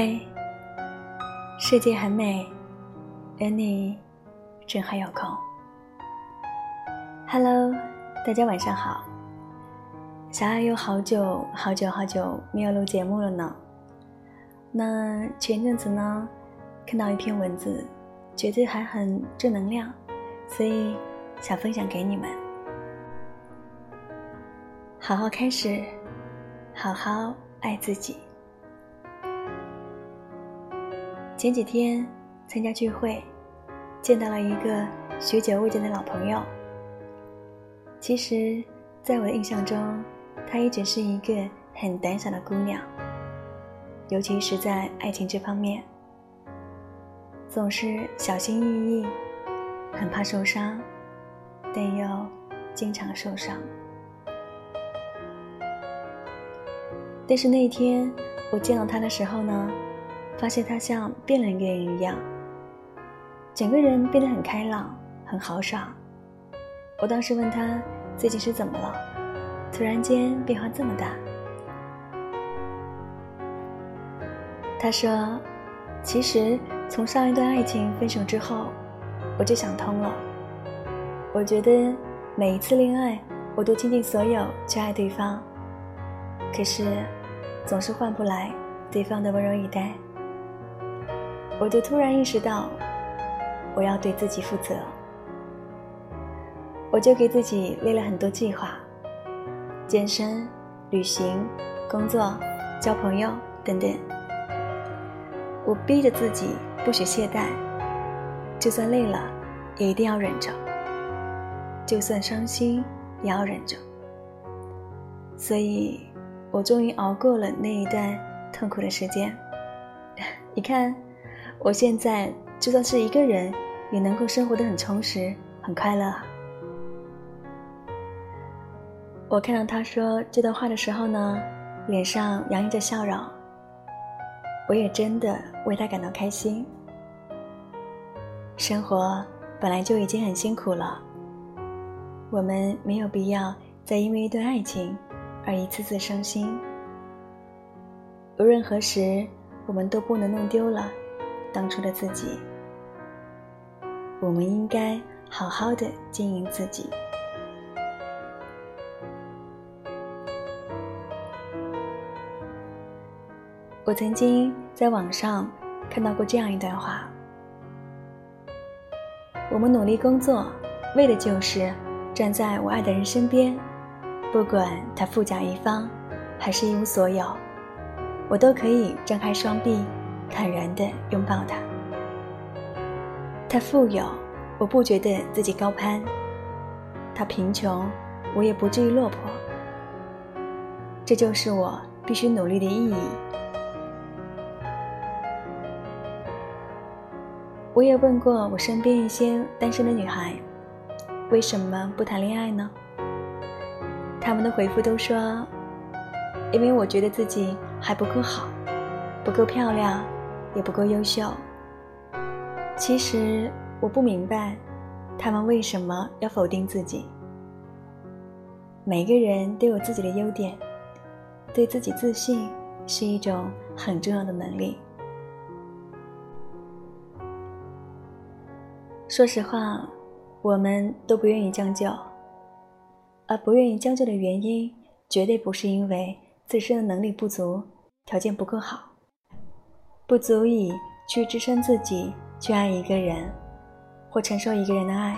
嘿，世界很美，而你正好有空。Hello，大家晚上好。小爱又好久好久好久没有录节目了呢。那前阵子呢，看到一篇文字，觉得还很正能量，所以想分享给你们。好好开始，好好爱自己。前几天参加聚会，见到了一个许久未见的老朋友。其实，在我的印象中，她一直是一个很胆小的姑娘，尤其是在爱情这方面，总是小心翼翼，很怕受伤，但又经常受伤。但是那天我见到她的时候呢？发现他像变了一个人一样，整个人变得很开朗、很豪爽。我当时问他最近是怎么了，突然间变化这么大。他说：“其实从上一段爱情分手之后，我就想通了。我觉得每一次恋爱，我都倾尽所有去爱对方，可是总是换不来对方的温柔以待。”我就突然意识到，我要对自己负责。我就给自己列了很多计划：健身、旅行、工作、交朋友等等。我逼着自己不许懈怠，就算累了，也一定要忍着；就算伤心，也要忍着。所以，我终于熬过了那一段痛苦的时间。你看。我现在就算是一个人，也能够生活的很充实、很快乐。我看到他说这段话的时候呢，脸上洋溢着笑容。我也真的为他感到开心。生活本来就已经很辛苦了，我们没有必要再因为一段爱情而一次次伤心。无论何时，我们都不能弄丢了。当初的自己，我们应该好好的经营自己。我曾经在网上看到过这样一段话：我们努力工作，为的就是站在我爱的人身边，不管他富甲一方，还是一无所有，我都可以张开双臂。坦然地拥抱他。他富有，我不觉得自己高攀；他贫穷，我也不至于落魄。这就是我必须努力的意义。我也问过我身边一些单身的女孩，为什么不谈恋爱呢？他们的回复都说：“因为我觉得自己还不够好，不够漂亮。”也不够优秀。其实我不明白，他们为什么要否定自己。每个人都有自己的优点，对自己自信是一种很重要的能力。说实话，我们都不愿意将就，而不愿意将就的原因，绝对不是因为自身的能力不足，条件不够好。不足以去支撑自己去爱一个人，或承受一个人的爱。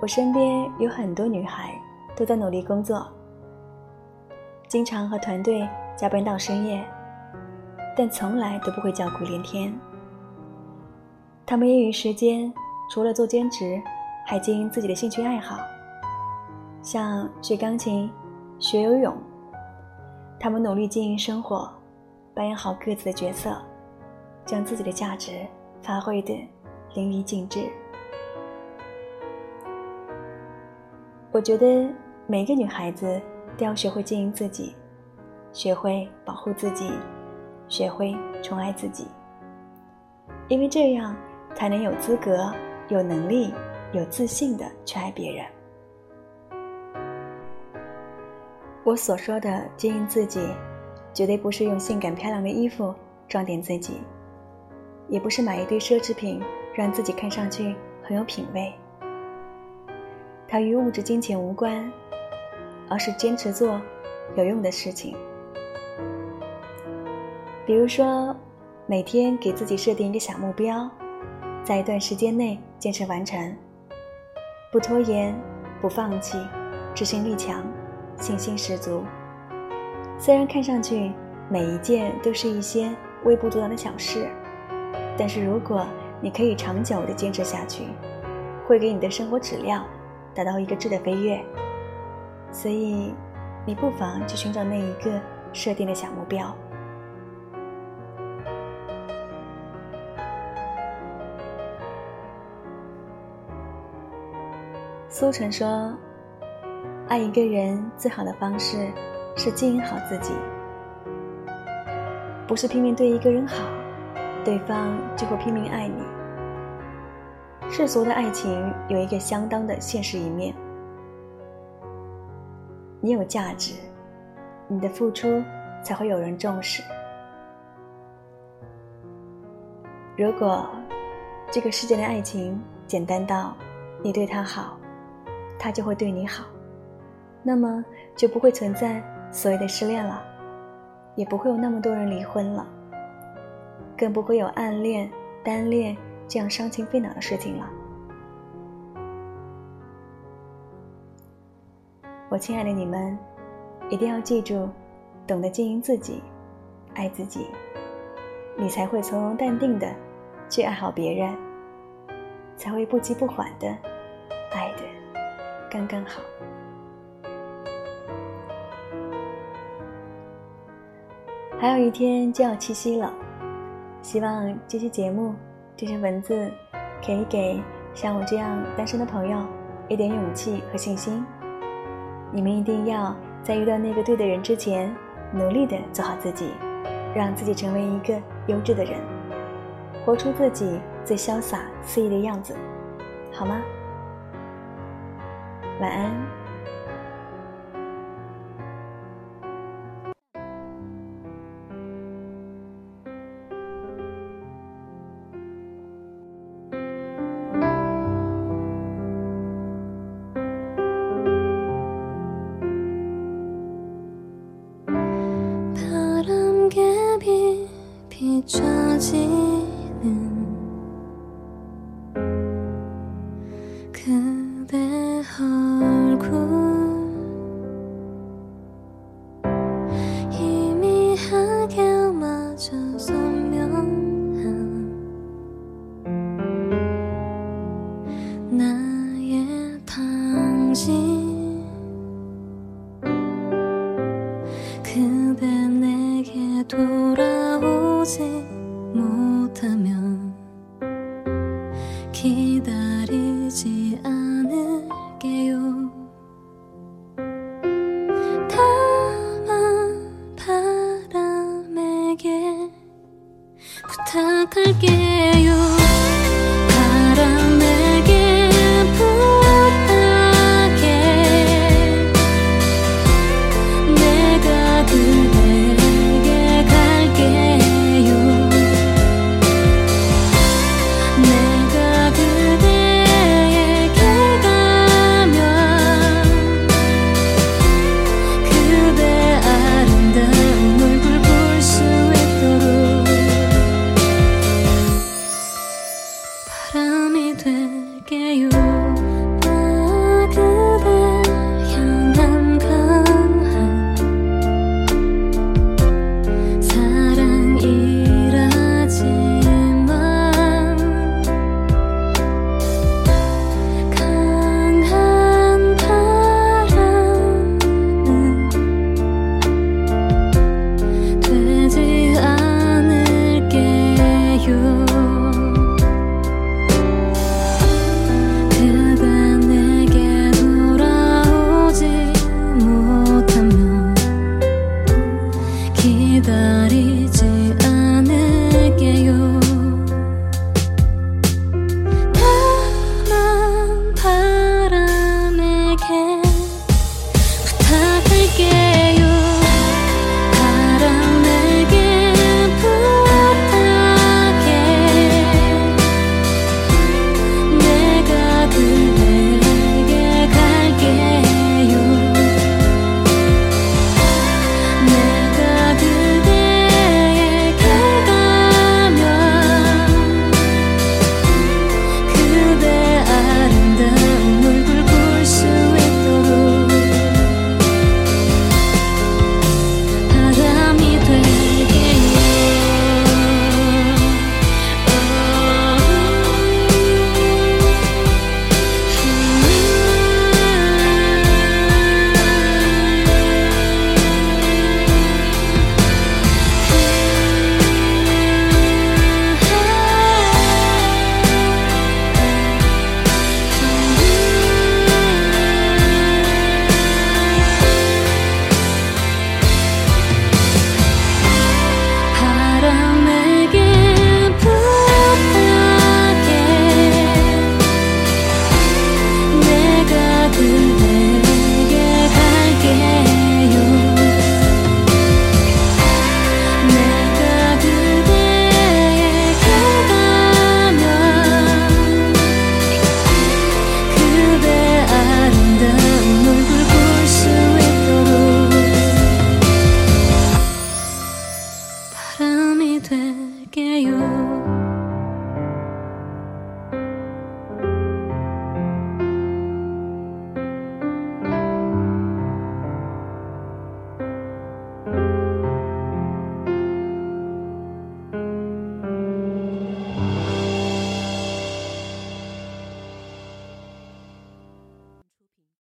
我身边有很多女孩都在努力工作，经常和团队加班到深夜，但从来都不会叫苦连天。她们业余时间除了做兼职，还经营自己的兴趣爱好，像学钢琴、学游泳。他们努力经营生活，扮演好各自的角色，将自己的价值发挥的淋漓尽致。我觉得每个女孩子都要学会经营自己，学会保护自己，学会宠爱自己，因为这样才能有资格、有能力、有自信的去爱别人。我所说的经营自己，绝对不是用性感漂亮的衣服装点自己，也不是买一堆奢侈品让自己看上去很有品味。它与物质金钱无关，而是坚持做有用的事情。比如说，每天给自己设定一个小目标，在一段时间内坚持完成，不拖延，不放弃，执行力强，信心十足。虽然看上去每一件都是一些微不足道的小事，但是如果你可以长久的坚持下去，会给你的生活质量。达到一个质的飞跃，所以你不妨去寻找那一个设定的小目标。苏晨说：“爱一个人最好的方式是经营好自己，不是拼命对一个人好，对方就会拼命爱你。”世俗的爱情有一个相当的现实一面，你有价值，你的付出才会有人重视。如果这个世界的爱情简单到你对他好，他就会对你好，那么就不会存在所谓的失恋了，也不会有那么多人离婚了，更不会有暗恋、单恋。这样伤情费脑的事情了，我亲爱的你们，一定要记住，懂得经营自己，爱自己，你才会从容淡定的去爱好别人，才会不急不缓的爱的刚刚好。还有一天就要七夕了，希望这期节目。这些文字可以给像我这样单身的朋友一点勇气和信心。你们一定要在遇到那个对的人之前，努力的做好自己，让自己成为一个优质的人，活出自己最潇洒肆意的样子，好吗？晚安。 비춰지는 갈게. yeah you